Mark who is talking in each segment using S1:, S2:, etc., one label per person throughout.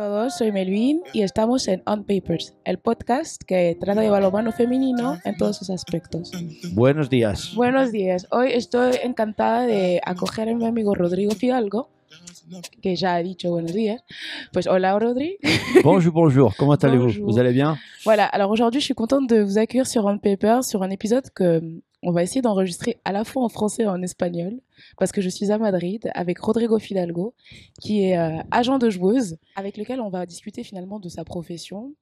S1: todos, soy Melvin y estamos en On Papers, el podcast que trata de balonmano femenino en todos sus aspectos.
S2: Buenos días.
S1: Buenos días, hoy estoy encantada de acoger a mi amigo Rodrigo Fidalgo, que ya ha dicho buenos días. Pues hola Rodrigo.
S2: Bonjour, bonjour. Comment allez-vous. Vous allez bien
S1: Voilà, alors aujourd'hui je suis contente de vous accueillir sur On Papers, sur un épisode que on va essayer d'enregistrer à la fois en français et en espagnol, parce que je suis à Madrid avec Rodrigo Fidalgo, qui est euh, agent de joueuse, avec lequel on va discuter finalement de sa profession,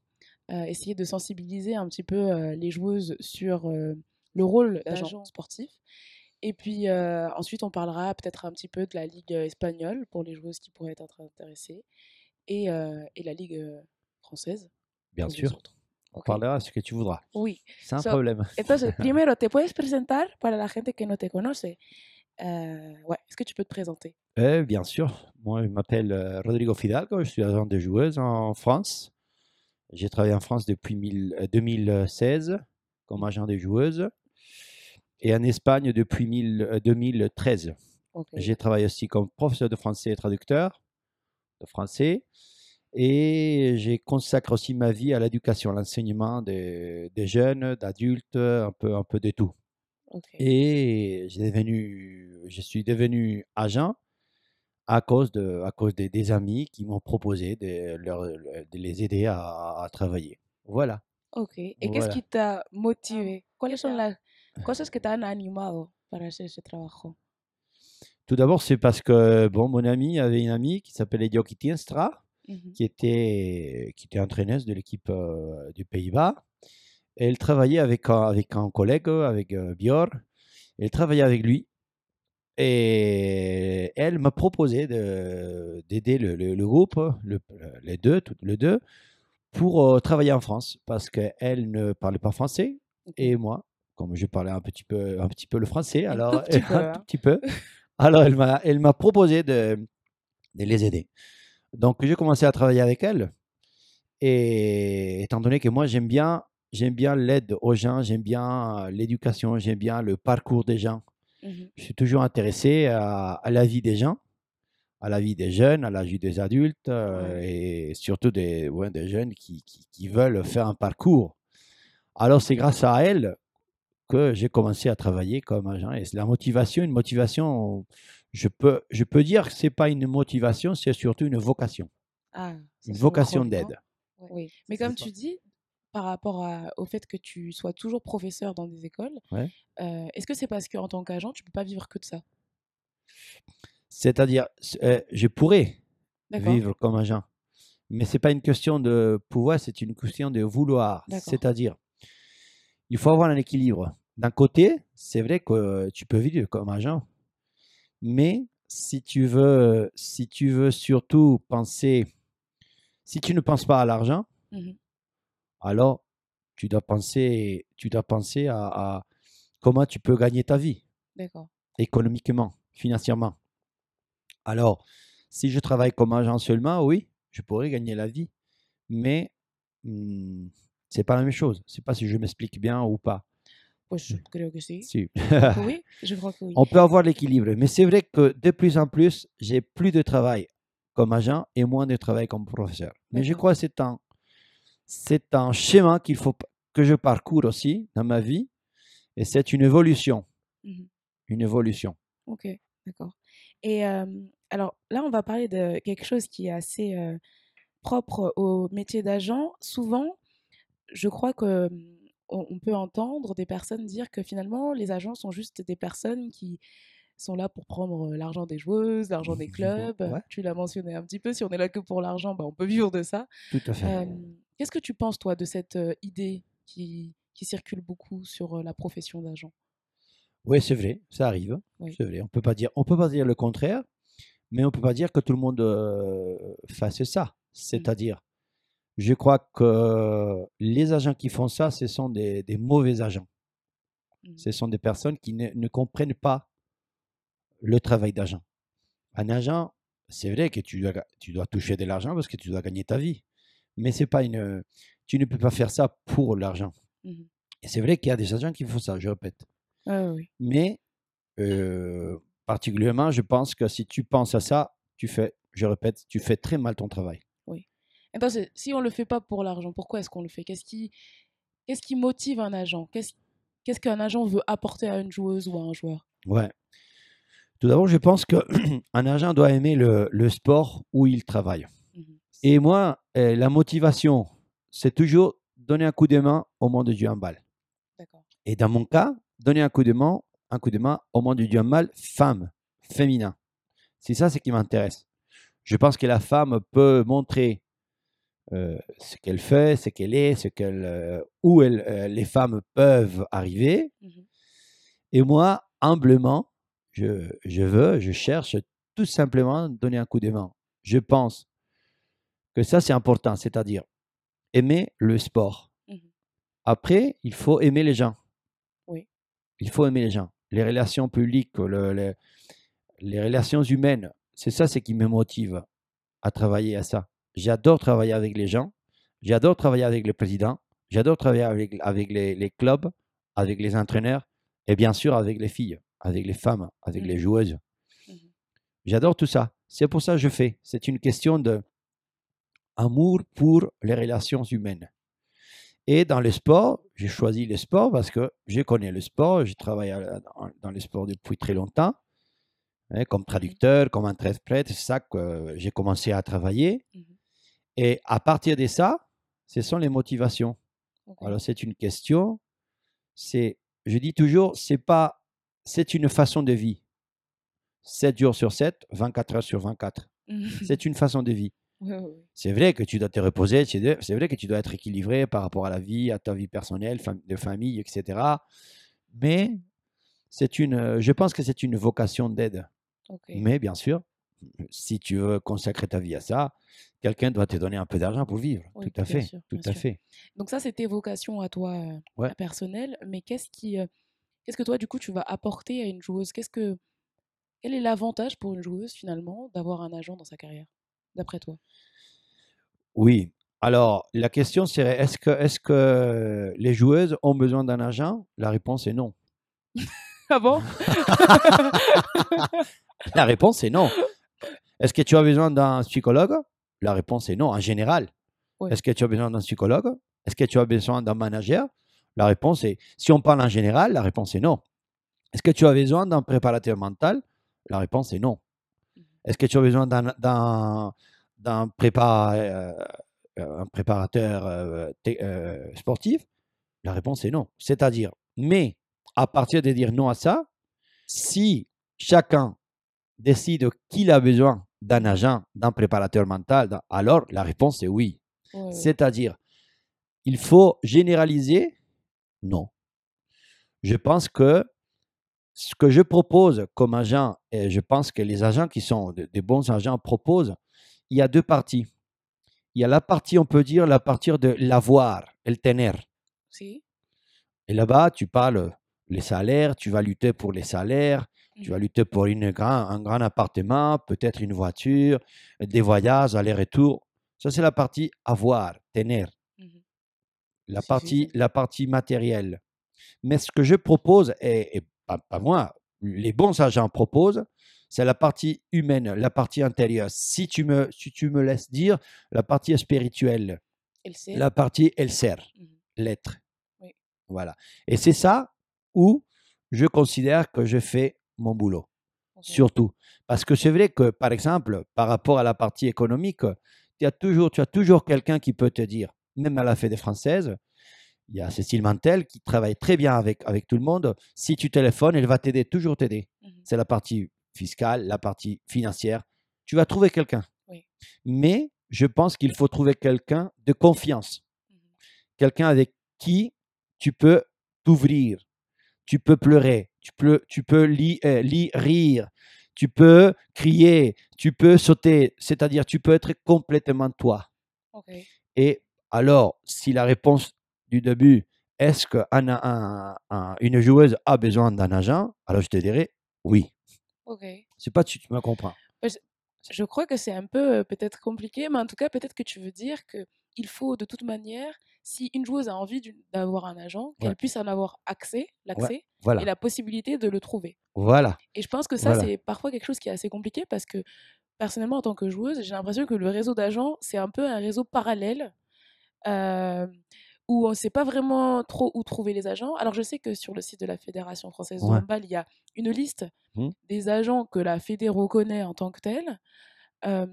S1: euh, essayer de sensibiliser un petit peu euh, les joueuses sur euh, le rôle d'agent sportif. Et puis euh, ensuite, on parlera peut-être un petit peu de la Ligue espagnole pour les joueuses qui pourraient être intéressées, et, euh, et la Ligue française.
S2: Bien sûr.
S1: autres.
S2: On
S1: Ok.
S2: parlera ce que tu voudras.
S1: Oui.
S2: Sans
S1: So-
S2: problème.
S1: Entonces, primero, ¿te puedes presentar para la gente que no te conoce? Euh, ouais, est-ce que tu peux te présenter?
S2: Eh, bien sûr. Moi, je m'appelle euh, Rodrigo Fidalgo. Je suis agent de joueuse en France. J'ai travaillé en France depuis mille- euh, 2016 comme agent de joueuse. Et en Espagne depuis mille- euh, 2013.
S1: Ok.
S2: J'ai travaillé aussi comme professeur de français et traducteur de français. Et j'ai consacré aussi ma vie à l'éducation, à l'enseignement des, des jeunes, d'adultes, un peu, un peu de tout. Et devenu, je suis devenu agent à cause, de, à cause des, des amis qui m'ont proposé de, leur- de les aider à, à travailler. Voilà.
S1: Ok. ¿Y qué es
S2: Voilà.
S1: que te ha motivé? ¿Cuáles son las cosas que te han animado para hacer ese trabajo?
S2: Tout d'abord, c'est parce que bon, mon ami avait une amie qui s'appelait Dioki Tienstra,
S1: Ujú.
S2: qui était, qui était entraîneuse de l'équipe euh, du Pays-Bas. Elle travaillait avec, un- avec un collègue, avec euh, Björn. Elle travaillait avec lui. Et elle m'a proposé de- d'aider le, le- le groupe, le- les deux, les deux, pour euh, travailler en France. Parce qu'elle ne parlait pas français. Et moi, comme je parlais un petit peu, un petit peu le français,
S1: Un
S2: alors
S1: tout petit peu,
S2: un
S1: hein.
S2: tout petit peu. Alors elle m'a, elle m'a proposé de, de les aider. Donc j'ai commencé à travailler avec elle. Et étant donné que moi j'aime bien, j'aime bien l'aide aux gens, j'aime bien euh, l'éducation, j'aime bien le parcours des gens.
S1: Ujú.
S2: Je suis toujours intéressé à, à la vie des gens, à la vie des jeunes, à la vie des adultes euh, et surtout des, ouais, des jeunes qui, qui- qui veulent faire un parcours. Alors c'est grâce à elle que j'ai commencé à travailler comme agent. Et c'est la motivation, une motivation, je peux, je peux dire que ce n'est pas une motivation, c'est surtout une vocation,
S1: Ah,
S2: une vocation d'aide.
S1: Oui. Mais comme
S2: ça.
S1: tu dis, par rapport à- au fait que tu sois toujours professeur dans des écoles,
S2: Ouais.
S1: euh, est-ce que c'est parce qu'en tant qu'agent, tu peux pas vivre que de ça?
S2: C'est-à-dire, euh, je pourrais vivre comme agent. Mais ce n'est pas une question de pouvoir, c'est une question de vouloir. C'est-à-dire, il faut avoir un équilibre. D'un côté, c'est vrai que tu peux vivre comme agent, mais si tu veux, si tu veux surtout penser, si tu ne penses pas à l'argent,
S1: Mhm.
S2: Alors tu dois penser, tu dois penser à, à comment tu peux gagner ta vie économiquement, financièrement. Alors, si je travaille comme agent seulement, oui, je pourrais gagner la vie, mais hmm, c'est pas la même chose. Je sais pas si je m'explique bien ou pas.
S1: Je creo que sí.
S2: Si.
S1: Oui, je crois que oui.
S2: On peut avoir l'équilibre, mais c'est vrai que de plus en plus, j'ai plus de travail comme agent et moins de travail comme professeur. Mais je crois que c'est un, c'est un schéma qu'il faut que je parcours aussi dans ma vie, et c'est une évolution,
S1: Mhm.
S2: une évolution.
S1: Ok, d'accord. Et euh, alors là, on va parler de quelque chose qui est assez euh, propre au métier d'agent. Souvent, je crois que hum, on, peut entendre des personnes dire que finalement, les agents sont juste des personnes qui sont là pour prendre l'argent des joueuses, l'argent des clubs.
S2: Ouais.
S1: Tu l'as mentionné un petit peu, si on est là que pour l'argent, bah, on peut vivre de ça.
S2: Tout à fait.
S1: Euh, Qu'est-ce que tu penses, toi, de cette idée qui, qui circule beaucoup sur la profession d'agent
S2: Oui, c'est vrai, ça arrive.
S1: Oui.
S2: C'est vrai. On peut pas dire, on peut pas dire le contraire, mais on peut pas dire que tout le monde euh, fasse ça. C'est-à-dire, je crois que les agents qui font ça, ce sont des, des mauvais agents.
S1: Mhm.
S2: Ce sont des personnes qui ne, ne comprennent pas le travail d'agent. Un agent, c'est vrai que tu dois, ga- tu dois toucher de l'argent parce que tu dois gagner ta vie, mais c'est pas une, tu ne peux pas faire ça pour l'argent. Et c'est vrai qu'il y a des agents qui font ça, je répète.
S1: Ah oui,
S2: Mais euh, particulièrement, je pense que si tu penses à ça, tu fais, je répète, tu fais très mal ton travail.
S1: Attends, c'est- si on le fait pas pour l'argent, pourquoi est-ce qu'on le fait? Qu'est-ce qui, qu'est-ce qui motive un agent? Qu'est-ce qu'est-ce qu'un agent veut apporter à une joueuse ou à un joueur?
S2: Ouais. Tout d'abord, je pense qu'un agent doit aimer le, le sport où il travaille.
S1: Mhm.
S2: Et moi, euh, la motivation, c'est toujours donner un coup de main au monde du handball. Et dans mon cas, donner un coup de main, un coup de main au monde du handball femme, féminin. C'est ça ce qui m'intéresse. Je pense que la femme peut montrer euh, ce qu'elle fait, ce qu'elle est, ce qu'elle, euh, où elle, euh, les femmes peuvent arriver.
S1: Mhm.
S2: Et moi, humblement, je, je veux, je cherche tout simplement donner un coup de main. Je pense que ça, c'est important, c'est-à-dire aimer le sport.
S1: Mhm.
S2: Après, il faut aimer les gens.
S1: Oui.
S2: Il faut aimer les gens. Les relations publiques, le- le- les relations humaines, c'est ça ce qui me motive à travailler à ça. J'adore travailler avec les gens, j'adore travailler avec le président, j'adore travailler avec, avec les, les clubs, avec les entraîneurs et bien sûr avec les filles, avec les femmes, avec les
S1: Mhm.
S2: joueuses.
S1: Mhm.
S2: J'adore tout ça. C'est pour ça que je fais. C'est une question de amour pour les relations humaines. Et dans le sport, j'ai choisi le sport parce que je connais le sport, je travaille dans- le sport depuis très longtemps, hein, comme traducteur, comme interprète, c'est ça que j'ai commencé à travailler.
S1: Mhm.
S2: Et à partir de ça, ce sont les motivations. Alors c'est une question, c'est, je dis toujours, c'est pas, c'est une façon de vie. 7 jours sur 7, 24 heures sur 24.
S1: Mhm.
S2: C'est une façon de vie. C'est vrai que tu dois te reposer, c'est vrai que tu dois être équilibré par rapport à la vie, à ta vie personnelle, de famille, etc. Mais c'est une, euh, je pense que c'est une vocation d'aide. Mais bien sûr, si tu veux consacrer ta vie à ça, quelqu'un doit te donner un peu d'argent pour vivre.
S1: Oui,
S2: tout à fait,
S1: sûr,
S2: tout à
S1: sûr.
S2: fait.
S1: Donc ça, c'est tes vocations à toi euh,
S2: Ouais.
S1: personnelles. Mais qu'est-ce qui, euh, qu'est-ce que toi, du coup, tu vas apporter à une joueuse? Qu'est-ce que, quel est l'avantage pour une joueuse finalement d'avoir un agent dans sa carrière, d'après toi?
S2: Oui. Alors, la question serait est-ce que, est que les joueuses ont besoin d'un agent? La réponse est non.
S1: Ah bon?
S2: La réponse est non. Est-ce que tu as besoin d'un psychologue? La réponse est non, en général.
S1: Ouais.
S2: Est-ce que tu as besoin d'un psychologue? Est-ce que tu as besoin d'un manager? La réponse est, si on parle en général, la réponse est non. Est-ce que tu as besoin d'un préparateur mental? La réponse est non. Est-ce que tu as besoin d'un, prépa- euh, euh, un préparateur euh, euh, sportif? La réponse est non. C'est-à-dire, mais à partir de dire non à ça, si chacun décide qu'il a besoin d'un agent, d'un préparateur mental, alors la réponse est oui. C'est-à-dire, il faut généraliser Non. Je pense que ce que je propose comme agent, et je pense que les agents qui sont de- des bons agents proposent, il y a deux parties. Il y a la partie, on peut dire, la partie de l'avoir, el tener.
S1: Si.
S2: Et là-bas, tu parles les salaires, tu vas lutter pour les salaires, tu vas lutter pour une grand, un grand appartement, peut-être une voiture, des voyages, aller-retour. Ça, c'est la partie avoir, tener,
S1: Mhm.
S2: la partie, la partie matérielle. Mais ce que je propose, et, et pas, pas moi, les bons agents proposent, c'est la partie humaine, la partie intérieure. Si tu me, si tu me laisses dire, la partie spirituelle, la partie elle sert,
S1: Mhm.
S2: l'être.
S1: Oui.
S2: Voilà. Et c'est ça où je considère que je fais mon boulot. Surtout. Parce que c'est vrai que, par exemple, par rapport à la partie économique, tu as toujours, tu as toujours quelqu'un qui peut te dire, même à la Fédé française, il y a Cécile Mantel qui travaille très bien avec, avec tout le monde. Si tu téléphones, elle va t'aider, toujours t'aider.
S1: Mhm.
S2: C'est la partie fiscale, la partie financière. Tu vas trouver quelqu'un.
S1: Oui.
S2: Mais je pense qu'il faut trouver quelqu'un de confiance
S1: Mhm.
S2: quelqu'un avec qui tu peux t'ouvrir, tu peux pleurer, tu peux, tu peux li- euh, li- rire, tu peux crier, tu peux sauter, c'est-à-dire tu peux être complètement toi. Et alors, si la réponse du début, est-ce qu'une joueuse a besoin d'un agent? Alors je te dirais oui.
S1: Ok.
S2: C'est pas tu, tu me comprends.
S1: Je crois que c'est un peu euh, peut-être compliqué, mais en tout cas, peut-être que tu veux dire que il faut de toute manière, si une joueuse a envie d'avoir un agent, qu'elle
S2: Ouais.
S1: puisse en avoir accès, l'accès
S2: Voilà.
S1: et la possibilité de le trouver.
S2: Voilà.
S1: Et je pense que ça,
S2: Voilà.
S1: c'est parfois quelque chose qui est assez compliqué parce que personnellement, en tant que joueuse, j'ai l'impression que le réseau d'agents, c'est un peu un réseau parallèle euh, où on ne sait pas vraiment trop où trouver les agents. Alors, je sais que sur le site de la Fédération française de handball, il y a une liste
S2: Hmm.
S1: des agents que la Fédé reconnaît en tant que tels. Euh,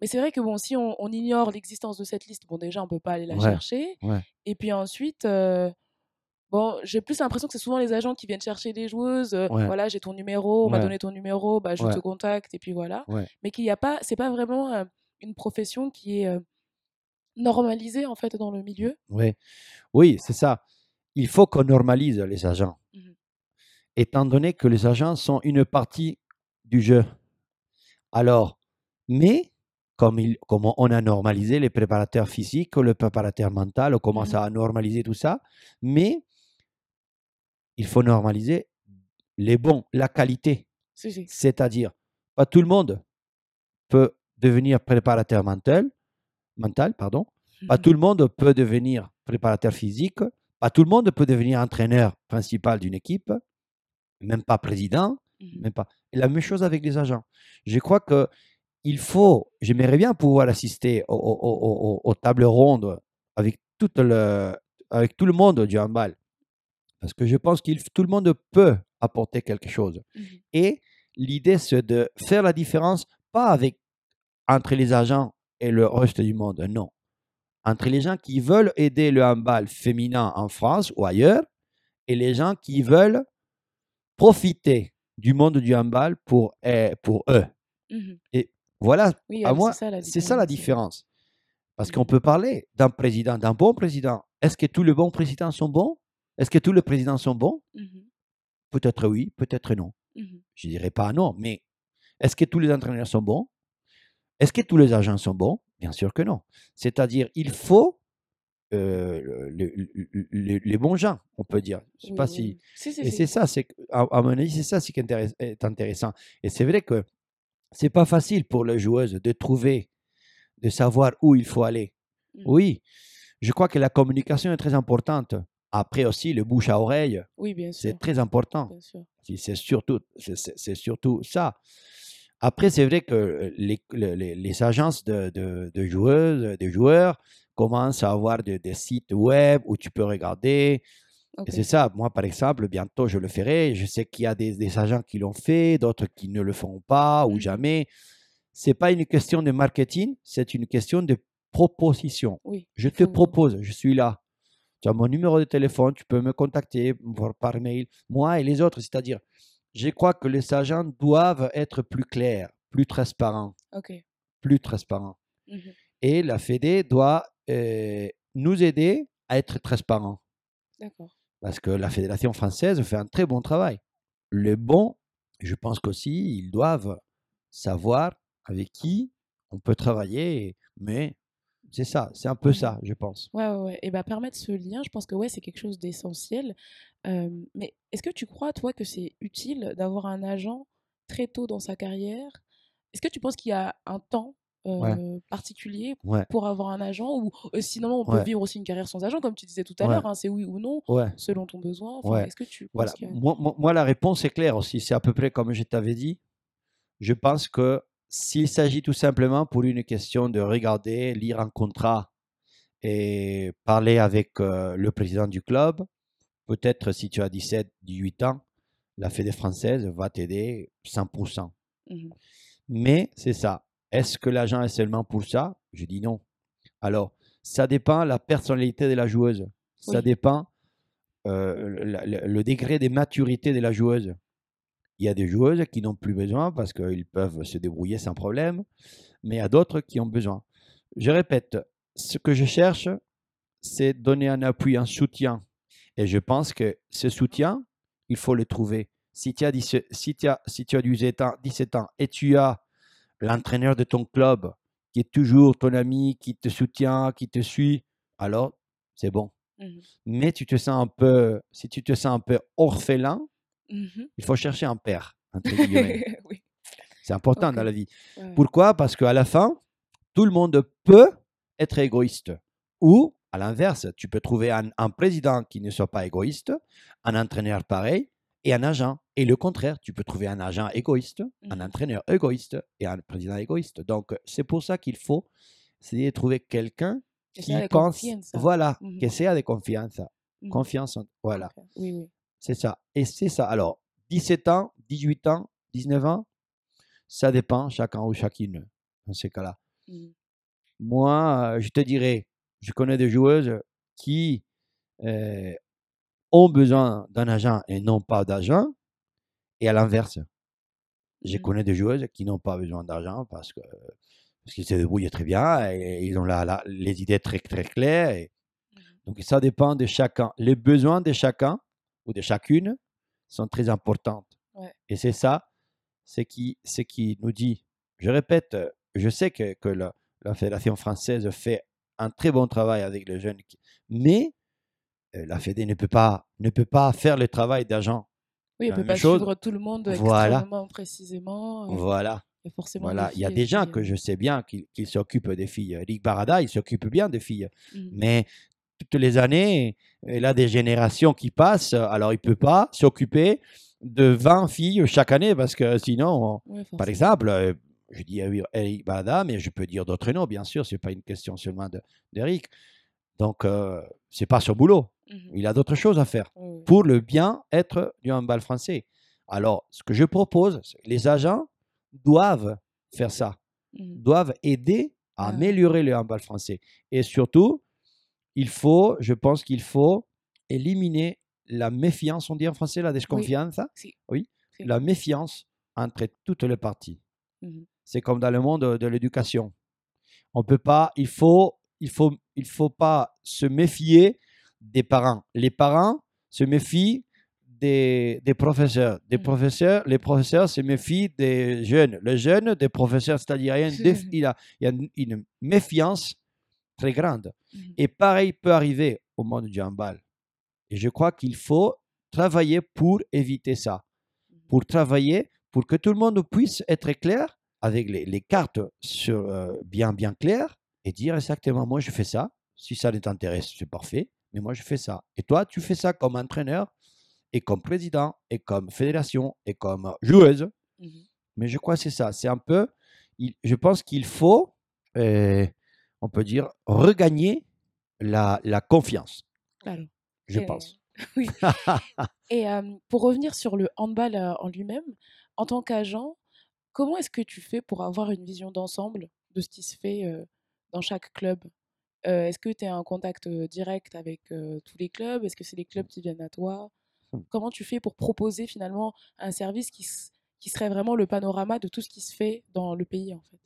S1: mais c'est vrai que bon, si on, on ignore l'existence de cette liste, bon, déjà, on peut pas aller la
S2: Ouais,
S1: chercher.
S2: ouais.
S1: Et puis ensuite, euh, bon, j'ai plus l'impression que c'est souvent les agents qui viennent chercher des joueuses. euh. Voilà, j'ai ton numéro, on m'a donné ton numéro, bah, je te contacte, et puis voilà. Mais qu'il n'y a pas, c'est pas vraiment euh, une profession qui est normalisée, en fait, dans le milieu.
S2: Ouais. Oui, c'est ça. Il faut qu'on normalise les agents,
S1: Mhm.
S2: étant donné que les agents sont une partie du jeu. Alors, mais comme, il, comme on a normalisé les préparateurs physiques, le préparateur mental, on commence
S1: Mhm.
S2: à normaliser tout ça, mais il faut normaliser les bons, la qualité.
S1: Si, si.
S2: C'est-à-dire, pas tout le monde peut devenir préparateur mental, mental pardon. Pas tout le monde peut devenir préparateur physique. Pas tout le monde peut devenir entraîneur principal d'une équipe, même pas président,
S1: Mhm.
S2: même pas. Et la même chose avec les agents. Je crois que il faut, j'aimerais bien pouvoir assister au- au- au- au- aux tables rondes avec, toute le, avec tout le monde du handball. Parce que je pense que tout le monde peut apporter quelque chose.
S1: Mhm.
S2: Et l'idée, c'est de faire la différence, pas avec, entre les agents et le reste du monde, non. Entre les gens qui veulent aider le handball féminin en France ou ailleurs et les gens qui veulent profiter du monde du handball pour, eh, pour eux.
S1: Mhm.
S2: Voilà,
S1: Oui,
S2: à moi,
S1: c'est ça la différence.
S2: Parce qu'on
S1: Mhm.
S2: peut parler d'un président, d'un bon président. Est-ce que tous les bons présidents sont bons? Est-ce que tous les présidents sont bons?
S1: Mhm.
S2: Peut-être oui, peut-être non.
S1: Mhm.
S2: Je dirais pas non, mais est-ce que tous les entraîneurs sont bons? Est-ce que tous les agents sont bons? Bien sûr que non. C'est-à-dire, il faut euh, le- le- le- le- les bons gens, on peut dire. Je sais pas si.
S1: oui. Si, si,
S2: Et
S1: si.
S2: c'est ça, c'est à, à mon avis, c'est ça ce qui est intéress- est intéressant. Et c'est vrai que c'est pas facile pour les joueuses de trouver, de savoir où il faut aller.
S1: Mhm.
S2: Oui, je crois que la communication est très importante. Après aussi, le bouche à oreille,
S1: Oui, bien sûr.
S2: c'est très important.
S1: Bien sûr.
S2: C'est surtout, c'est surtout ça. Après, c'est vrai que les, les- agences de, de- de joueuses, de joueurs commencent à avoir de- des sites web où tu peux regarder. C'est ça. Moi, par exemple, bientôt, je le ferai. Je sais qu'il y a des, des agents qui l'ont fait, d'autres qui ne le feront pas ou
S1: Mhm.
S2: jamais. C'est pas une question de marketing, c'est une question de proposition.
S1: Oui.
S2: Je te propose, je suis là. Tu as mon numéro de téléphone, tu peux me contacter par mail, moi et les autres. C'est-à-dire, je crois que les agents doivent être plus clairs, plus transparents,
S1: Ok.
S2: plus transparents.
S1: Mhm.
S2: Et la Fédé doit euh, nous aider à être transparents.
S1: D'accord.
S2: Parce que la Fédération française fait un très bon travail. Les bons, je pense qu'aussi, ils doivent savoir avec qui on peut travailler. Mais c'est ça, c'est un peu ça, je pense.
S1: Ouais, ouais, ouais. Et bah, permettre ce lien, je pense que ouais, c'est quelque chose d'essentiel. Euh, mais est-ce que tu crois, toi, que c'est utile d'avoir un agent très tôt dans sa carrière? Est-ce que tu penses qu'il y a un temps
S2: Ouais.
S1: particulier
S2: Ouais,
S1: pour avoir un agent ou euh, sinon on peut
S2: Ouais.
S1: vivre aussi une carrière sans agent, comme tu disais tout à l'heure, hein, c'est oui ou non, selon ton besoin. Enfin. Est-ce que tu penses
S2: Voilà. Moi, moi- moi, la réponse est claire aussi. C'est à peu près comme je t'avais dit. Je pense que s'il s'agit tout simplement pour une question de regarder, lire un contrat et parler avec euh, le président du club, peut-être si tu as 17, 18 ans, la Fédé française va t'aider 100%.
S1: Mhm.
S2: Mais c'est ça. Est-ce que l'agent est seulement pour ça? Je dis non. Alors, ça dépend de la personnalité de la joueuse. Ça
S1: Oui.
S2: dépend euh, le, le- le degré de maturité de la joueuse. Il y a des joueuses qui n'ont plus besoin parce qu'ils peuvent se débrouiller sans problème, mais il y a d'autres qui ont besoin. Je répète, ce que je cherche, c'est donner un appui, un soutien. Et je pense que ce soutien, il faut le trouver. Si tu as, 17 si as, si tu as 17 ans, 17 ans et tu as l'entraîneur de ton club qui est toujours ton ami, qui te soutient, qui te suit, alors c'est bon.
S1: Mhm.
S2: Mais tu te sens un peu, si tu te sens un peu orphelin,
S1: Mhm.
S2: il faut chercher un père.
S1: oui.
S2: c'est important dans la vie.
S1: ouais.
S2: Pourquoi? Parce qu'à la fin, tout le monde peut être égoïste. Ou, à l'inverse, tu peux trouver un, un président qui ne soit pas égoïste, un entraîneur pareil et un agent Et le contraire, tu peux trouver un agent égoïste, un
S1: Mhm.
S2: entraîneur égoïste et un président égoïste. Donc, c'est pour ça qu'il faut essayer de trouver quelqu'un
S1: Que
S2: qui pense,
S1: confianza.
S2: voilà,
S1: Mhm.
S2: que sea de confianza.
S1: Mhm.
S2: Confiance, voilà.
S1: Oui, oui.
S2: C'est ça. Et c'est ça. Alors, 17 ans, 18 ans, 19 ans, ça dépend chacun ou chacune dans ces cas-là.
S1: Mhm.
S2: Moi, je te dirais, je connais des joueuses qui euh, ont besoin d'un agent et non pas d'agent, et à l'inverse. Je
S1: Mhm.
S2: connais des joueuses qui n'ont pas besoin d'argent parce que parce qu'ils se débrouillent très bien et ils ont la- la- les idées très très claires. et-
S1: Mhm.
S2: donc ça dépend de chacun. Les besoins de chacun ou de chacune sont très importants.
S1: Ouais.
S2: Et c'est ça, qui, ce qui nous dit. Je répète, euh, je sais que, que la, la Fédération française fait un très bon travail avec les jeunes, mais euh, la Fédé ne peut pas, ne peut pas faire le travail d'agent.
S1: Oui, elle peut pas
S2: chose.
S1: suivre tout le monde
S2: Voilà.
S1: extrêmement précisément. euh,
S2: Voilà.
S1: Il y a forcément
S2: Voilà,
S1: des
S2: il y a des gens que
S1: euh,
S2: je sais bien qui, qui s'occupent des filles. Rick Barada, il s'occupe bien des filles.
S1: mhm.
S2: Mais toutes les années, il a des générations qui passent, alors il ne peut pas s'occuper de 20 filles chaque année parce que sinon, par exemple, euh, je dis oui, Eric Barada, mais je peux dire d'autres noms, bien sûr, ce n'est pas une question seulement de- d'Eric. Donc, euh, ce n'est pas son boulot.
S1: Mhm.
S2: Il a d'autres choses à faire
S1: ouais.
S2: pour le bien-être du handball français. Alors, ce que je propose, que les agents doivent faire ça,
S1: Mhm.
S2: doivent aider à
S1: Ah.
S2: améliorer le handball français. Et surtout, il faut, je pense qu'il faut éliminer la méfiance, on dit en français la desconfiance,
S1: Si.
S2: oui,
S1: Si.
S2: la méfiance entre toutes les parties.
S1: Mhm.
S2: C'est comme dans le monde de l'éducation. On peut pas, il faut, il faut, il faut pas se méfier des parents. Les parents se méfient des, des professeurs. Des
S1: Mhm.
S2: professeurs, les professeurs se méfient des jeunes. Les jeunes des professeurs, c'est-à-dire il y a il y une méfiance très grande.
S1: Mhm.
S2: Et pareil peut arriver au monde du handball. Et je crois qu'il faut travailler pour éviter ça,
S1: Mhm.
S2: pour travailler pour que tout le monde puisse être clair avec les, les cartes sur, euh, bien bien claires et dire exactement moi je fais ça. Si ça ne t'intéresse, c'est parfait, mais moi je fais ça. Et toi, tu fais ça comme entraîneur et comme président et comme fédération et comme joueuse.
S1: Mhm.
S2: Mais je crois que c'est ça. C'est un peu. il- je pense qu'il faut, euh, on peut dire, regagner la, la confiance.
S1: Alors,
S2: Je
S1: Et-
S2: pense.
S1: oui. Et euh, pour revenir sur le handball en lui-même, en tant qu'agent, comment est-ce que tu fais pour avoir une vision d'ensemble de ce qui se fait euh, dans chaque club? Est-ce que tu es en contact direct avec tous les clubs? Est-ce que c'est les clubs qui viennent à toi?
S2: Hmm.
S1: Comment tu fais pour proposer finalement un service qui, qui serait vraiment le panorama de tout ce qui se fait dans le pays en fait?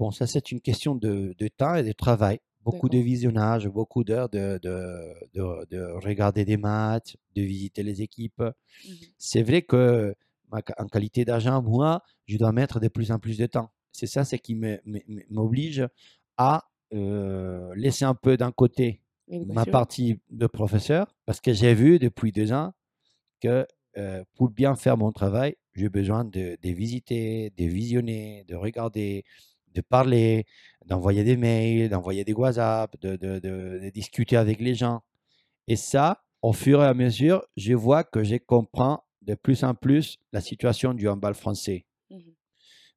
S2: Bon, ça, c'est une question de, de temps et de travail. Beaucoup de visionnage, beaucoup d'heures de, de, de- de regarder des matchs, de visiter les équipes.
S1: Mhm.
S2: C'est vrai que, en qualité d'agent, moi, je dois mettre de plus en plus de temps. C'est ça, c'est qui m'oblige à euh, laisser un peu d'un côté ma partie de professeur, parce que j'ai vu depuis deux ans que euh, pour bien faire mon travail, j'ai besoin de, de visiter, de visionner, de regarder, de parler, d'envoyer des mails, d'envoyer des WhatsApp, de, de- de- de discuter avec les gens. Et ça, au fur et à mesure, je vois que je comprends de plus en plus la situation du handball français.
S1: Mhm.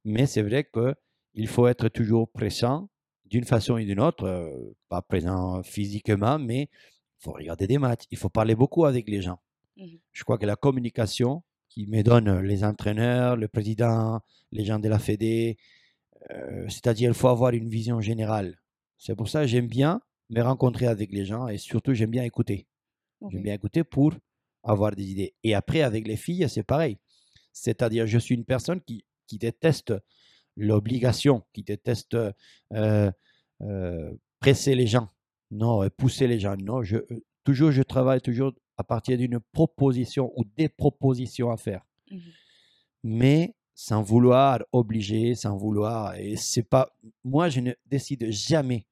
S2: Mais c'est vrai qu'il faut être toujours présent d'une façon ou d'une autre, euh, pas présent physiquement, mais il faut regarder des matchs, il faut parler beaucoup avec les gens.
S1: Mhm.
S2: Je crois que la communication qui me donne les entraîneurs, le président, les gens de la Fédé, euh, c'est-à-dire il faut avoir une vision générale. C'est pour ça que j'aime bien me rencontrer avec les gens et surtout j'aime bien écouter. J'aime bien écouter pour avoir des idées. Et après, avec les filles, c'est pareil. C'est-à-dire, je suis une personne qui, qui déteste l'obligation, qui déteste euh, euh, presser les gens, non, pousser les gens. Non, je, toujours, je travaille toujours à partir d'une proposition ou des propositions à faire.
S1: Mhm.
S2: Mais sans vouloir obliger, sans vouloir. Et c'est pas. Moi, je ne décide jamais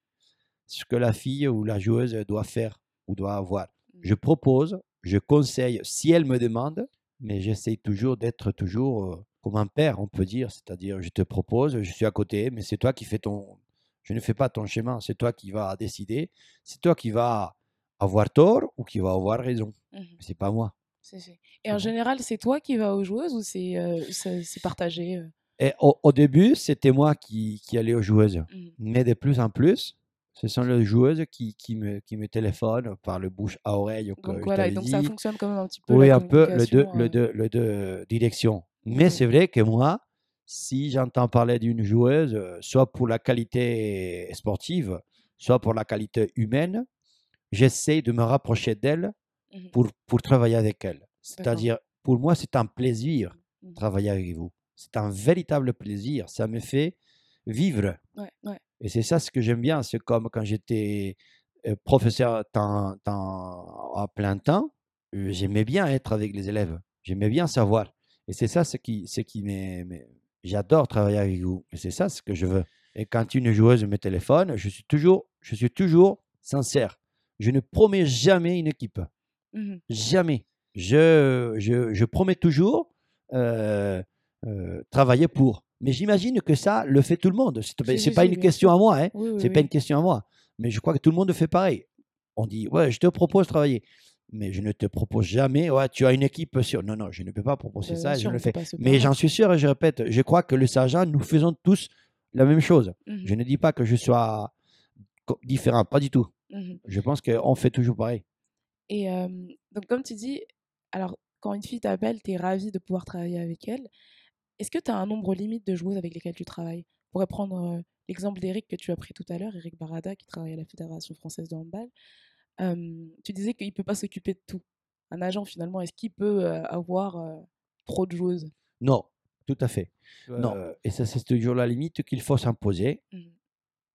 S2: ce que la fille ou la joueuse doit faire ou doit avoir. Je propose, je conseille si elle me demande, mais j'essaie toujours d'être toujours euh, comme un père, on peut dire. C'est-à-dire, je te propose, je suis à côté, mais c'est toi qui fais ton. Je ne fais pas ton chemin, c'est toi qui vas décider, c'est toi qui vas avoir tort ou qui va avoir raison.
S1: Mhm.
S2: C'est pas moi.
S1: C'est fait. Et en général, c'est toi qui vas aux joueuses ou c'est euh, partagé euh?
S2: Et au, au début, c'était moi qui, qui allais aux joueuses.
S1: Mhm.
S2: Mais de plus en plus, ce sont les joueuses qui, qui, me, qui me téléphonent par le bouche à oreille.
S1: Donc
S2: je
S1: voilà, et donc ça fonctionne quand même un petit peu.
S2: Oui, un peu le deux, le
S1: euh,
S2: deux, le deux directions. Mais
S1: Ok.
S2: c'est vrai que moi, si j'entends parler d'une joueuse, euh, soit pour la qualité sportive, soit pour la qualité humaine, j'essaie de me rapprocher d'elle pour, pour travailler avec elle. C'est-à-dire, pour moi, c'est un plaisir de
S1: mhm.
S2: travailler avec vous. C'est un véritable plaisir. Ça me fait vivre.
S1: Ouais, ouais.
S2: Et c'est ça ce que j'aime bien. C'est comme quand j'étais euh, professeur temps- temps- à plein temps, euh, j'aimais bien être avec les élèves. J'aimais bien savoir. Et c'est ça ce qui, ce qui m'est- m'est- J'adore travailler avec vous. Et c'est ça ce que je veux. Et quand une joueuse me téléphone, je suis toujours, je suis toujours sincère. Je ne promets jamais une équipe.
S1: Mhm.
S2: Jamais. Je, je, je promets toujours euh, euh, travailler pour. Mais j'imagine que ça le fait tout le monde. C'est
S1: si,
S2: pas une question à moi. Hein.
S1: Oui, oui,
S2: C'est pas une question à moi. Mais je crois que tout le monde fait pareil. On dit, ouais, je te propose de travailler. Mais je ne te propose jamais, ouais, tu as une équipe sur. Non, non, je ne peux pas proposer ça je le fais.
S1: se
S2: Mais j'en suis sûr et je répète, je crois que le sergent, nous faisons tous la même chose.
S1: Mhm,
S2: Je ne dis pas que je sois différent, pas du tout.
S1: mhm.
S2: Je pense qu'on fait toujours pareil.
S1: Et euh, donc, comme tu dis, alors, quand une fille t'appelle, tu es ravi de pouvoir travailler avec elle. Est-ce que tu as un nombre limite de joueuses avec lesquelles tu travailles? On pourrait prendre euh, l'exemple d'Eric que tu as pris tout à l'heure, Eric Barada, qui travaille à la Fédération française de handball. Euh, tu disais qu'il ne peut pas s'occuper de tout. Un agent, finalement, est-ce qu'il peut euh, avoir euh, trop de joueuses?
S2: Non, tout à fait.
S1: Non.
S2: Et ça, c'est toujours la limite qu'il faut s'imposer,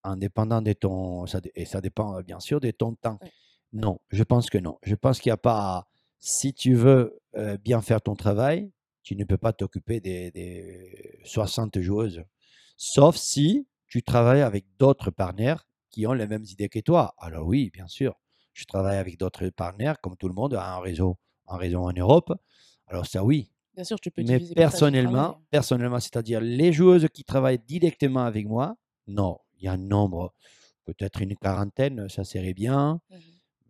S2: indépendant de ton. ça et ça dépend, bien sûr, de ton temps.
S1: Ouais.
S2: Non, je pense que non. Je pense qu'il n'y a pas. Si tu veux euh, bien faire ton travail, tu ne peux pas t'occuper des, des 60 joueuses. Sauf si tu travailles avec d'autres partenaires qui ont les mêmes idées que toi. Alors oui, bien sûr. Je travaille avec d'autres partenaires, comme tout le monde, a un réseau, un réseau en Europe. Alors ça, oui.
S1: Bien sûr, tu peux
S2: Mais personnellement, personnellement, c'est-à-dire les joueuses qui travaillent directement avec moi, non, il y a un nombre, peut-être une quarantaine, ça serait bien.
S1: Mhm.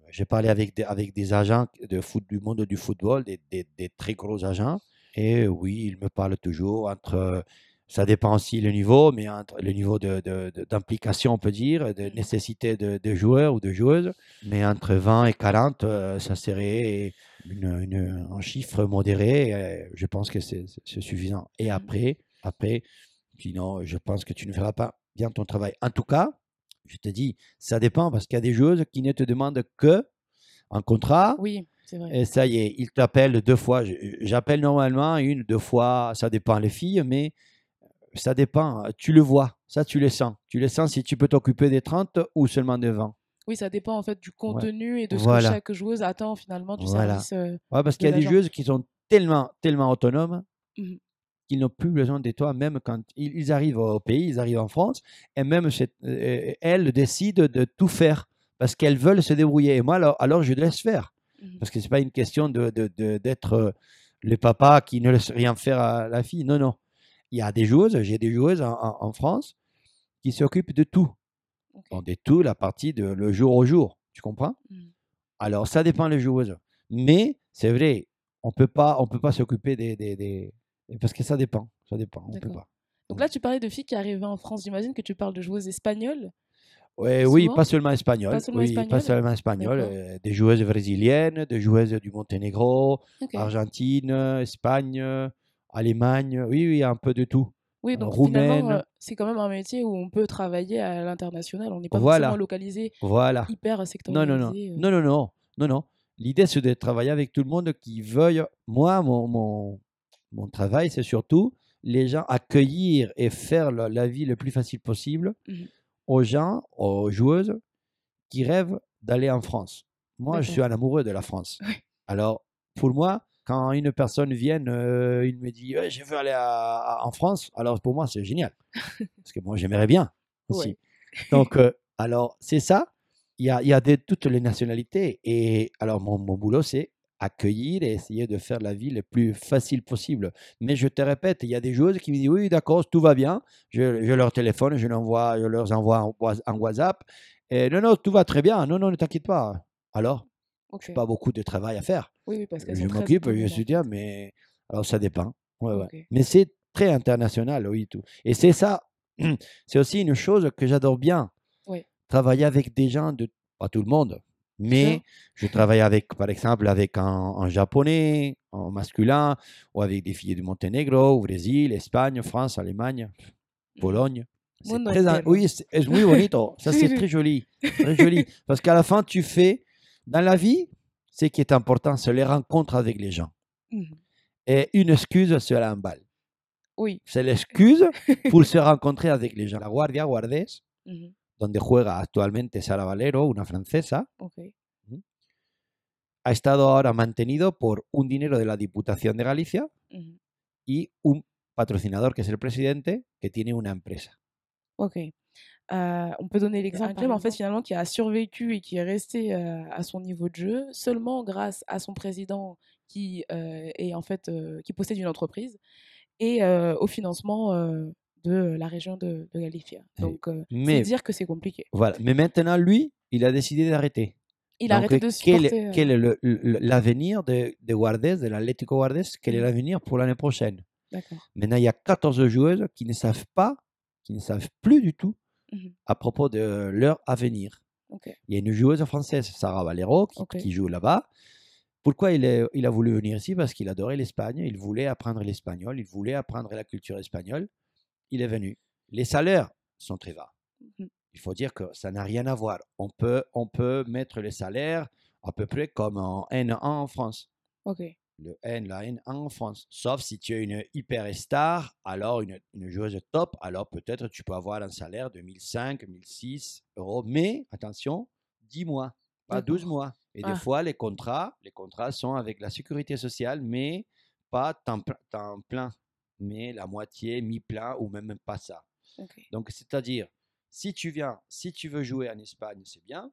S2: J'ai parlé avec des, avec des agents de foot, du monde du football, des, des- des très gros agents, et oui, ils me parlent toujours entre, ça dépend aussi le niveau, mais entre le niveau de- de- de- d'implication, on peut dire, de nécessité de, de joueurs ou de joueuses, mais entre 20 et 40, euh, ça serait une- une- un chiffre modéré, euh, je pense que c'est suffisant. Et
S1: Mhm.
S2: après, après, sinon, je pense que tu ne feras pas bien ton travail. En tout cas, je te dis, ça dépend parce qu'il y a des joueuses qui ne te demandent que un contrat.
S1: Oui, c'est vrai.
S2: Et ça y est, ils t'appellent deux fois. J'appelle normalement une, deux fois, ça dépend les filles, mais ça dépend. Tu le vois, ça tu le sens. Tu le sens si tu peux t'occuper des 30 ou seulement des 20.
S1: Oui, ça dépend en fait du contenu et de ce
S2: Voilà.
S1: que chaque joueuse attend finalement du
S2: Voilà.
S1: service. euh,
S2: Ouais, parce qu'il y a des joueuses qui sont tellement, tellement autonomes
S1: Mhm.
S2: Qu'ils n'ont plus besoin de toi, même quand ils, arrivent au pays, ils arrivent en France, et même euh, elles décident de tout faire parce qu'elles veulent se débrouiller. Et moi, alors, alors je laisse faire.
S1: Mhm.
S2: Parce que ce n'est pas une question de, de- de- d'être euh, le papa qui ne laisse rien faire à la fille. Non, non. Il y a des joueuses, j'ai des joueuses en, France qui s'occupent de tout.
S1: Ok.
S2: Bon, de tout, la partie de le jour au jour. Tu comprends?
S1: Mhm.
S2: Alors, ça dépend les joueuses. Mais c'est vrai, on peut pas, on peut pas s'occuper des, des- des- Parce que ça dépend. Ça dépend. On peut pas.
S1: Donc là, tu parlais de filles qui arrivaient en France. J'imagine que tu parles de joueuses espagnoles.
S2: Ouais, oui, pas seulement espagnol.
S1: Pas seulement
S2: oui,
S1: espagnol
S2: pas seulement espagnol.
S1: D'accord.
S2: euh, des joueuses brésiliennes, des joueuses du Monténégro. Argentine, Espagne, Allemagne. Oui, oui, un peu de tout.
S1: Oui,
S2: euh,
S1: donc finalement,
S2: roumaine.
S1: euh, c'est quand même un métier où on peut travailler à l'international. On n'est pas
S2: Voilà.
S1: forcément localisé,
S2: Voilà.
S1: hyper sectorisé.
S2: non, non. Non, non, non. Non, non. L'idée, c'est de travailler avec tout le monde qui veuille. Moi, mon, mon, mon travail, c'est surtout les gens accueillir et faire la, la vie le plus facile possible
S1: Mhm.
S2: aux gens, aux joueuses qui rêvent d'aller en France. Moi, je suis un amoureux de la France. Alors, pour moi, quand une personne vient, euh, il me dit Je veux aller à- à- en France, alors pour moi, c'est génial. Parce que moi, j'aimerais bien aussi.
S1: Ouais.
S2: Donc, euh, alors, c'est ça. Il y a, il y a de toutes les nationalités. Et alors, mon, mon boulot, c'est accueillir et essayer de faire la vie le plus facile possible. Mais je te répète, il y a des joueuses qui me disent Oui, d'accord, tout va bien. Je, je leur téléphone, je, je leur envoie en, Whats- en WhatsApp. Et non, non, tout va très bien. Non, non, ne t'inquiète pas. Alors,
S1: Ok.
S2: pas beaucoup de travail à faire.
S1: Oui, oui, parce qu'elles
S2: Je m'occupe, je
S1: autonomes, en
S2: soutiens,
S1: fait.
S2: mais alors ça dépend. Ouais, ouais.
S1: Ok.
S2: Mais c'est très international, oui, tout. Et c'est ça, c'est aussi une chose que j'adore bien.
S1: Oui.
S2: Travailler avec des gens de, pas tout le monde, mais je travaille avec, par exemple, avec un, un japonais, en masculin, ou avec des filles du Monténégro, au Brésil, Espagne, France, Allemagne, Pologne. C'est très, oui, c'est es muy bonito. Ça, c'est très joli. Très joli. Parce qu'à la fin, tu fais, dans la vie, ce qui est important, c'est les rencontres avec les gens.
S1: Mhm.
S2: Et une excuse, c'est la handball.
S1: Oui.
S2: C'est l'excuse pour se rencontrer avec les gens. La Guardia Guardes,
S1: Mhm.
S2: Donde juega actualmente Sara Valero, una francesa,
S1: Ok.
S2: ha estado ahora mantenido por un dinero de la Diputación de Galicia
S1: Mhm.
S2: y un patrocinador, que es el presidente, que tiene una empresa.
S1: Ok. Euh, on peut donner l'exemple
S3: par
S1: d'un club en fait finalement qui a survécu et qui est resté euh, à son niveau de jeu seulement grâce à son président qui euh, est en fait euh, qui possède une entreprise et euh, au financement euh, de la région de, de Galicia. Donc euh, c'est dire que c'est compliqué.
S2: Voilà. Mais maintenant, lui, il a décidé d'arrêter.
S1: Il a
S2: Donc,
S1: arrêté de
S2: quel,
S1: supporter. euh,
S2: quel est le- l'avenir de, de Guardes, de l'Atlético Guardes Quel est l'avenir pour l'année prochaine? Maintenant, il y a 14 joueuses qui ne savent pas, qui ne savent plus du tout
S1: Mhm.
S2: à propos de leur avenir. Il y a une joueuse française, Sarah Valero, qui, joue là-bas. Pourquoi il, est- il a voulu venir ici? Parce qu'il adorait l'Espagne, il voulait apprendre l'espagnol, il voulait apprendre la culture espagnole. Il est venu. Les salaires sont très bas.
S1: Mhm.
S2: Il faut dire que ça n'a rien à voir. On peut, on peut mettre les salaires à peu près comme en N1 en France.
S1: Ok.
S2: Le N, la N1 en France. Sauf si tu es une hyper star, alors une, une joueuse top, alors peut-être tu peux avoir un salaire de 1005, 1006 euros. Mais attention, 10 mois, pas 12
S1: D'accord.
S2: mois. Et
S1: Ah.
S2: des fois, les contrats, les contrats sont avec la sécurité sociale, mais pas temps, temps plein, mais la moitié, mi-plein ou même pas ça. Donc, c'est-à-dire, si tu viens, si tu veux jouer en Espagne, c'est bien,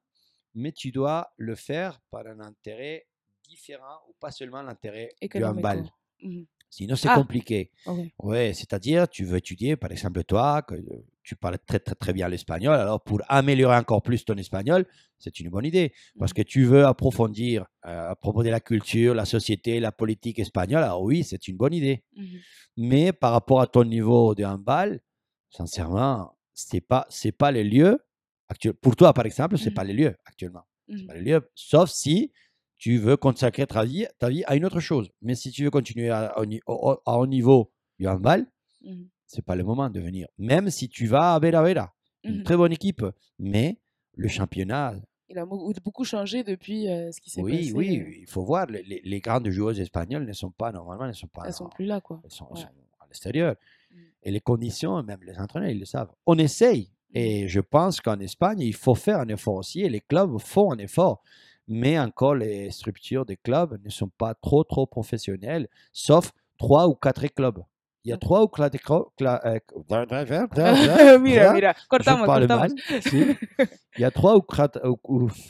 S2: mais tu dois le faire par un intérêt différent ou pas seulement l'intérêt du handball.
S1: Mhm.
S2: Sinon, c'est
S1: Ah.
S2: compliqué. Ouais, c'est-à-dire, tu veux étudier, par exemple, toi, que euh, tu parles très, très, très bien l'espagnol, alors pour améliorer encore plus ton espagnol, c'est une bonne idée. Parce
S1: Mhm.
S2: que tu veux approfondir euh, à propos de la culture, la société, la politique espagnole, alors oui, c'est une bonne idée.
S1: Mhm.
S2: Mais par rapport à ton niveau de handball, sincèrement, c'est pas c'est pas les lieux actuels. Pour toi, par exemple, c'est
S1: Mhm.
S2: pas les lieux actuellement. C'est
S1: Mhm.
S2: pas les lieux, sauf si tu veux consacrer ta vie, ta vie à une autre chose. Mais si tu veux continuer à, à un à niveau du handball,
S1: Mhm.
S2: C'est pas le moment de venir. Même si tu vas à Vera Vera, une
S1: Mhm.
S2: très bonne équipe, mais le championnat,
S1: Il a beaucoup changé depuis euh, ce qui s'est
S2: oui,
S1: passé.
S2: oui,
S1: euh,
S2: il faut voir, les, grandes joueuses espagnoles ne sont pas normalement, ne sont pas
S1: Elles sont plus là, quoi.
S2: elles sont, elles à l'extérieur.
S1: Mm.
S2: Et les conditions, même les entraîneurs, ils le savent. On essaye.
S1: Mm.
S2: Et je pense qu'en Espagne, il faut faire un effort aussi. Et les clubs font un effort. Mais encore, les structures des clubs ne sont pas trop, trop professionnelles, sauf trois ou quatre clubs. Il y a
S1: Ok.
S2: trois ou quatre clubs.
S1: mira, mira, cortamos, cortamos.
S2: si. Il y a trois ou quatre.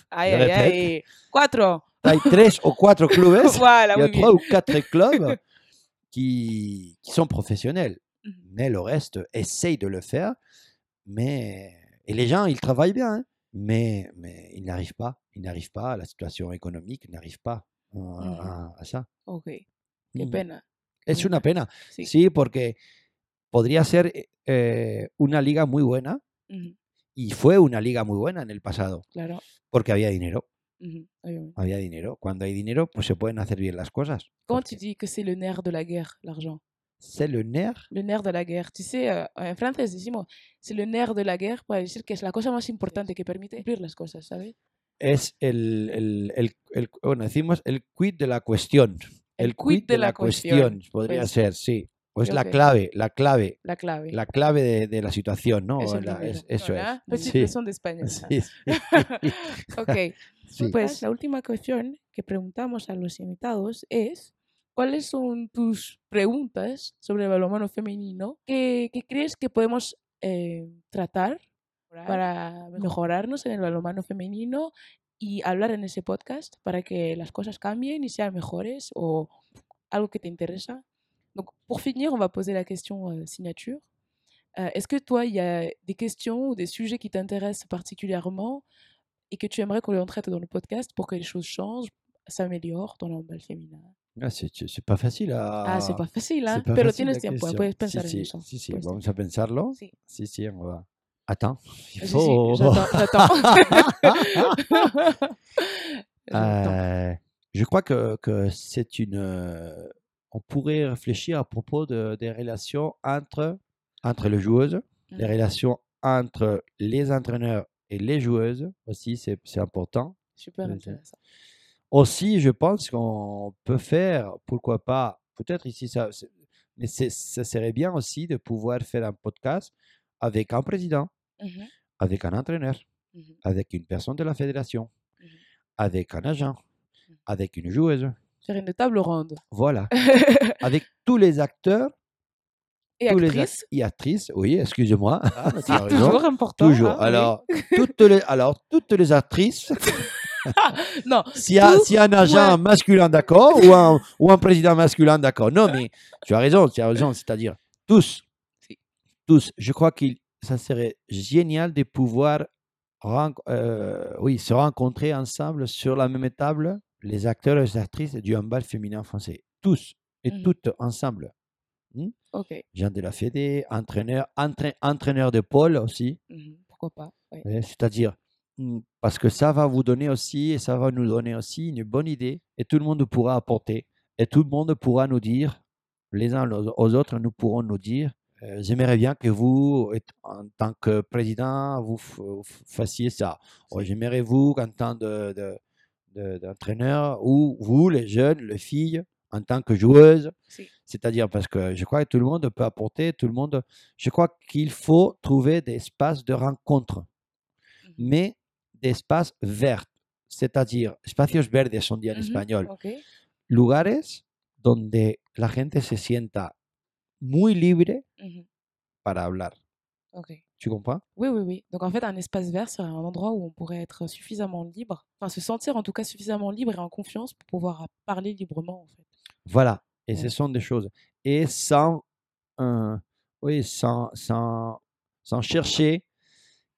S1: Ay, ay, ay. Cuatro.
S2: hay tres o cuatro clubes.
S1: Voilà,
S2: Il y a
S1: bien.
S2: trois ou quatre clubs qui, qui sont professionnels.
S1: Mhm.
S2: Mais le reste essaye de le faire. Mais, et les gens, ils travaillent bien. hein. Mais, mais ils n'arrivent pas. Ils n'arrivent pas à la situation économique. Ils n'arrivent pas à, à- à ça.
S1: Ok. Qué
S2: Mm.
S1: pena.
S2: Es una pena.
S1: Sí.
S2: Sí, porque podría ser eh, una liga muy buena. Y fue una liga muy buena en el pasado.
S1: Claro.
S2: Porque había dinero. Había dinero. Cuando hay dinero, pues se pueden hacer bien las cosas.
S1: Comment
S2: Porque
S1: tu dis que c'est le nerf de la guerre, l'argent
S2: C'est le nerf
S1: Le nerf de la guerre. Tu sais, euh, en francés decimos, c'est le nerf de la guerre para decir que es la cosa más importante que permite cumplir las cosas, ¿sabes?
S2: es el, el, el- el- bueno, decimos el quid de la cuestión.
S1: El quid de la cuestión,
S2: podría
S1: pues.
S2: ser, sí. O es
S1: Creo
S2: la clave, la clave,
S1: La clave.
S2: la clave de, de la situación, ¿no?
S1: Eso,
S2: La- es- eso
S1: ¿verdad?
S2: es.
S1: Petite
S2: Sí,
S1: leçon de español.
S2: sí, sí,
S1: ok.
S2: sí.
S1: Pues la última cuestión que preguntamos a los invitados es, ¿cuáles son tus preguntas sobre el balonmano femenino que, que crees que podemos eh, tratar para mejorarnos en el balonmano femenino y hablar en ese podcast para que las cosas cambien y sean mejores o algo que te interesa Donc, pour finir, on va poser la question euh, signature. Euh, Est-ce que toi, il y a des questions ou des sujets qui t'intéressent particulièrement et que tu aimerais qu'on les traite dans le podcast pour que les choses changent s'améliore dans le handball féminin
S2: Ah, c'est pas facile à.
S1: Ah, c'est pas facile, hein?
S2: pas
S1: Pero
S2: facile,
S1: tienes tiempo,
S2: question.
S1: puedes pensar en
S2: si,
S1: eso.
S2: vamos a pensarlo.
S1: Sí.
S2: Si, si, on va. Attends, il faut.
S1: j'attends.
S2: Euh, je crois que, que c'est une. euh, on pourrait réfléchir à propos de, des relations entre, entre les joueuses, les
S1: Mhm.
S2: relations entre les entraîneurs et les joueuses aussi, c'est c'est important.
S1: Super
S2: c'est-
S1: intéressant.
S2: Aussi, je pense qu'on peut faire, pourquoi pas, peut-être ici, ça, mais ça serait bien aussi de pouvoir faire un podcast avec un président, Avec un entraîneur, avec une personne de la fédération, avec un agent, avec une joueuse.
S1: Faire une table ronde.
S2: Voilà. avec tous les acteurs,
S1: Et
S2: tous les ac-
S1: actrice,
S2: et actrices, oui, excusez-moi. Ah, tu as raison.
S1: toujours important.
S2: Toujours.
S1: hein, oui.
S2: Alors, toutes les, alors, toutes les actrices,
S1: Non,
S2: s'il y, a- un agent
S1: ouais.
S2: masculin, d'accord, ou un, ou un président masculin, d'accord. Non, mais tu as raison, tu as raison, c'est-à-dire tous. Tous. Je crois que ça serait génial de pouvoir euh, oui, se rencontrer ensemble sur la même table, les acteurs et les actrices du handball féminin français. Tous et
S1: Mhm.
S2: toutes ensemble.
S1: ok.
S2: Gens de la Fédé, entraîneurs, entra- entraîneurs de pôle aussi.
S1: mhm, Pourquoi pas. Ouais,
S2: C'est-à-dire, mm, parce que ça va vous donner aussi, et ça va nous donner aussi une bonne idée, et tout le monde pourra apporter, et tout le monde pourra nous dire, les uns aux autres, nous pourrons nous dire, j'aimerais bien que vous, en tant que président, vous f- fassiez ça. J'aimerais vous, en tant de- de- de- d'entraîneur, ou vous, les jeunes, les filles, en tant que joueuse,
S1: Si.
S2: c'est-à-dire parce que je crois que tout le monde peut apporter, tout le monde. Je crois qu'il faut trouver des espaces de rencontre,
S1: Mhm.
S2: mais des espaces verts, c'est-à-dire espacios verdes, on dit en
S1: Mhm,
S2: espagnol, lugares donde la gente se sienta muy libre para hablar.
S1: Ok.
S2: Tu comprends?
S1: Oui, oui, oui. Donc en fait, un espace vert serait un endroit où on pourrait être suffisamment libre, enfin se sentir en tout cas suffisamment libre et en confiance pour pouvoir parler librement en fait.
S2: Voilà. Et
S1: Ouais.
S2: ce sont des choses. Et sans, euh, oui, sans, sans, sans chercher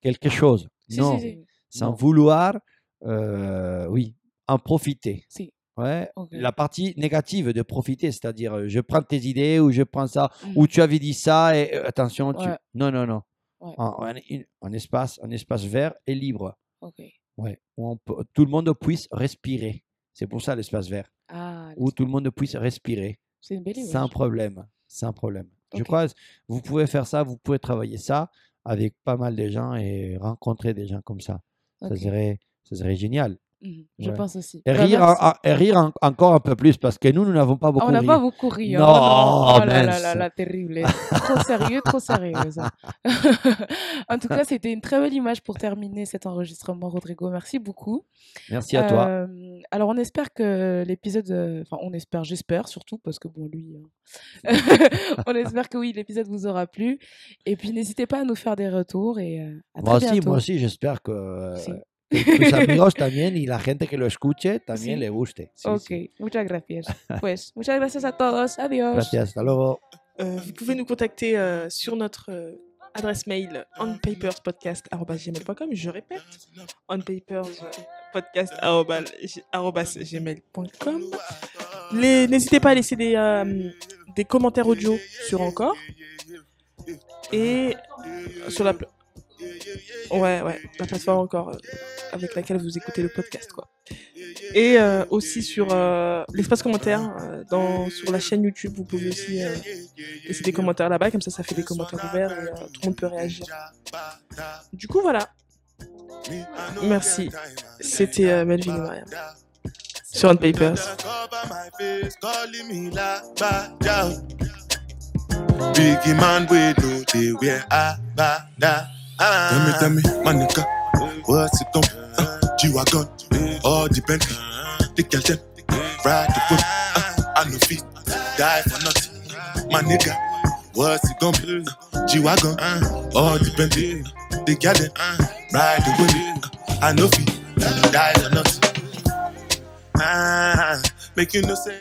S2: quelque chose.
S1: Si,
S2: non,
S1: si, si.
S2: sans
S1: Non.
S2: vouloir, euh, oui, en profiter.
S1: Si.
S2: Ouais. La partie négative de profiter, c'est-à-dire euh, je prends tes idées ou je prends ça, ou tu avais dit ça et euh, attention, tu... Non, non, non.
S1: Ouais.
S2: Un, un- une- un espace, un espace vert et libre,
S1: Ok.
S2: ouais, où on peut- tout le monde puisse respirer. C'est pour ça l'espace vert,
S1: Ah,
S2: où tout le monde puisse respirer
S1: c'est une belle
S2: sans problème, sans problème. Je crois que vous pouvez faire ça, vous pouvez travailler ça avec pas mal de gens et rencontrer des gens comme ça. Ça serait, ça serait génial.
S1: Mhm, Je
S2: Ouais.
S1: pense aussi.
S2: Et
S1: Bah,
S2: rire,
S1: merci.
S2: en- en- et rire en- encore un peu plus parce que nous, nous n'avons pas
S1: Ah,
S2: beaucoup
S1: on n'a
S2: ri.
S1: pas beaucoup ri. hein.
S2: Non,
S1: Oh, non. Oh là là là terrible. trop sérieux, trop sérieux. en tout cas, c'était une très belle image pour terminer cet enregistrement, Rodrigo. Merci beaucoup.
S2: Merci à toi.
S1: Euh, alors, on espère que l'épisode. Enfin, on espère, j'espère surtout, parce que bon, lui. hein. on espère que oui, l'épisode vous aura plu. Et puis, n'hésitez pas à nous faire des retours. Et euh, à
S2: Moi
S1: très
S2: aussi,
S1: bientôt.
S2: moi aussi, j'espère que tus amigos también y la gente que lo escuche también
S1: Sí.
S2: le guste. Sí,
S1: ok,
S2: sí.
S1: muchas gracias. Pues, muchas gracias a todos. Adiós.
S2: Gracias, hasta luego.
S3: Euh, vous pouvez nous contacter euh, sur notre euh, adresse mail onpaperspodcast.gmail.com. Je répète, onpaperspodcast.gmail.com. Les- N'hésitez pas à laisser des, des commentaires audio sur Encore. Et sur la, ouais, ouais, la plateforme Encore euh, avec laquelle vous écoutez le podcast. Quoi. Et euh, aussi sur euh, l'espace commentaire euh, dans, sur la chaîne YouTube, vous pouvez aussi euh, laisser des commentaires là-bas, comme ça ça fait des commentaires ouverts et euh, tout le monde peut réagir. Du coup voilà, merci. C'était euh, Melvin et Mariam sur On Papers.
S4: Biggie man, we know they wear a bada. Tell me, tell me, my nigga, what's it gonna G-Wagon, all the Bentley, the girl them, ride the whip, uh, I know feet, die for nothing. My nigga, what's it gonna be? G-Wagon, all the Bentley, the girl them, ride the whip, uh, I know feet, die for nothing. Ah, make you no say.